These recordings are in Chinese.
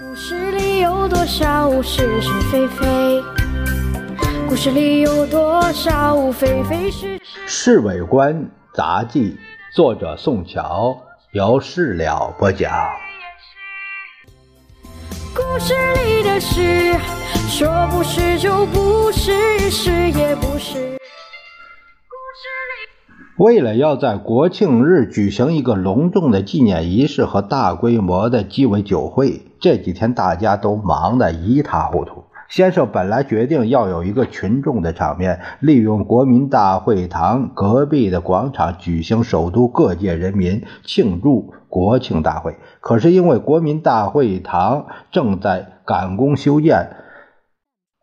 故事里有多少是是非非？故事里有多少非非是是？《侍卫官杂记》作者宋乔，由事了播讲。故事里的事，说不是就不是，是也不是。故事里为了要在国庆日举行一个隆重的纪念仪式和大规模的鸡尾酒会，这几天大家都忙得一塌糊涂。先生本来决定要有一个群众的场面，利用国民大会堂隔壁的广场举行首都各界人民庆祝国庆大会。可是因为国民大会堂正在赶工修建，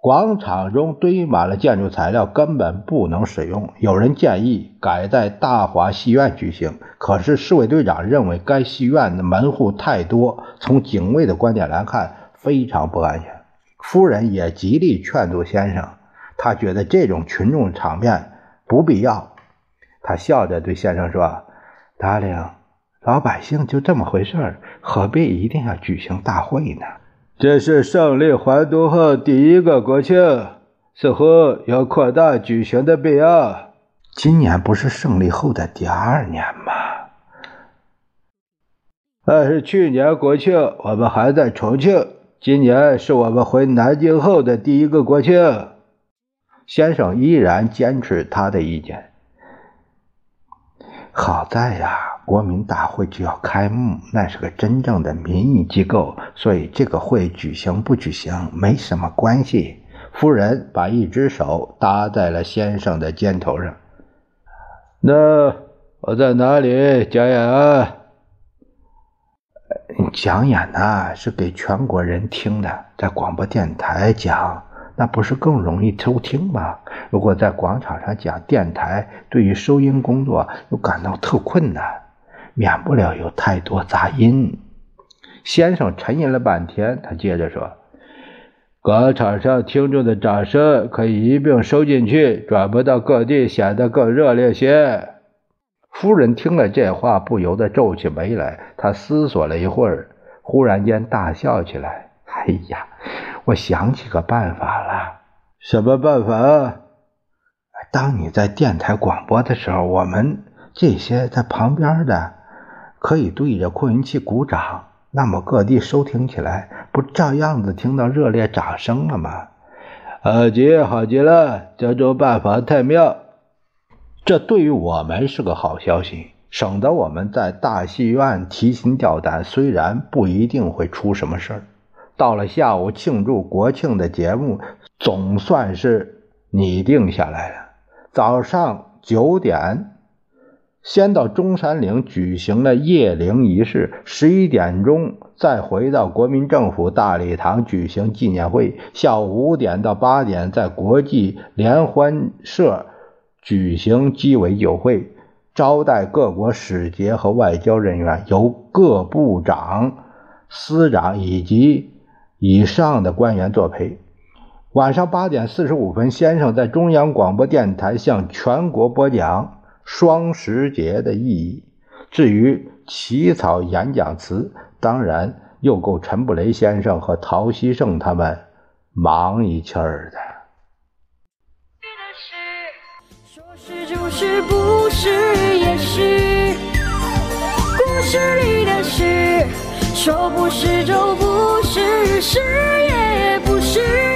广场中堆满了建筑材料，根本不能使用。有人建议改在大华戏院举行，可是市委队长认为该戏院的门户太多，从警卫的观点来看非常不安全。夫人也极力劝阻先生，他觉得这种群众场面不必要。他笑着对先生说：“达令，老百姓就这么回事儿，何必一定要举行大会呢？这是胜利还都后第一个国庆，似乎有扩大举行的必要。今年不是胜利后的第二年吗？但是去年国庆，我们还在重庆。”今年是我们回南京后的第一个国庆，先生依然坚持他的意见。好在呀，国民大会就要开幕，那是个真正的民意机构，所以这个会举行不举行没什么关系。夫人把一只手搭在了先生的肩头上。那我在哪里讲演啊？讲演呢是给全国人听的，在广播电台讲，那不是更容易收听吗？如果在广场上讲，电台对于收音工作又感到特困难，免不了有太多杂音。先生沉吟了半天，他接着说：“广场上听众的掌声可以一并收进去，转播到各地，显得更热烈些。”夫人听了这话，不由得皱起眉来。她思索了一会儿，忽然间大笑起来：“哎呀，我想起个办法了！什么办法？当你在电台广播的时候，我们这些在旁边的可以对着扩音器鼓掌，那么各地收听起来，不照样子听到热烈掌声了吗？好极好极了，这种办法太妙。”这对于我们是个好消息，省得我们在大戏院提心吊胆。虽然不一定会出什么事儿，到了下午庆祝国庆的节目总算是拟定下来了。早上九点，先到中山陵举行了谒陵仪式，十一点钟再回到国民政府大礼堂举行纪念会。下午五点到八点，在国际联欢社。举行鸡尾酒会，招待各国使节和外交人员，由各部长、司长以及以上的官员作陪。晚上八点四十五分，先生在中央广播电台向全国播讲双十节的意义。至于起草演讲词，当然又够陈布雷先生和陶希圣他们忙一气儿的。说是就，不是也是。故事里的事，说不是就不是，是也不是。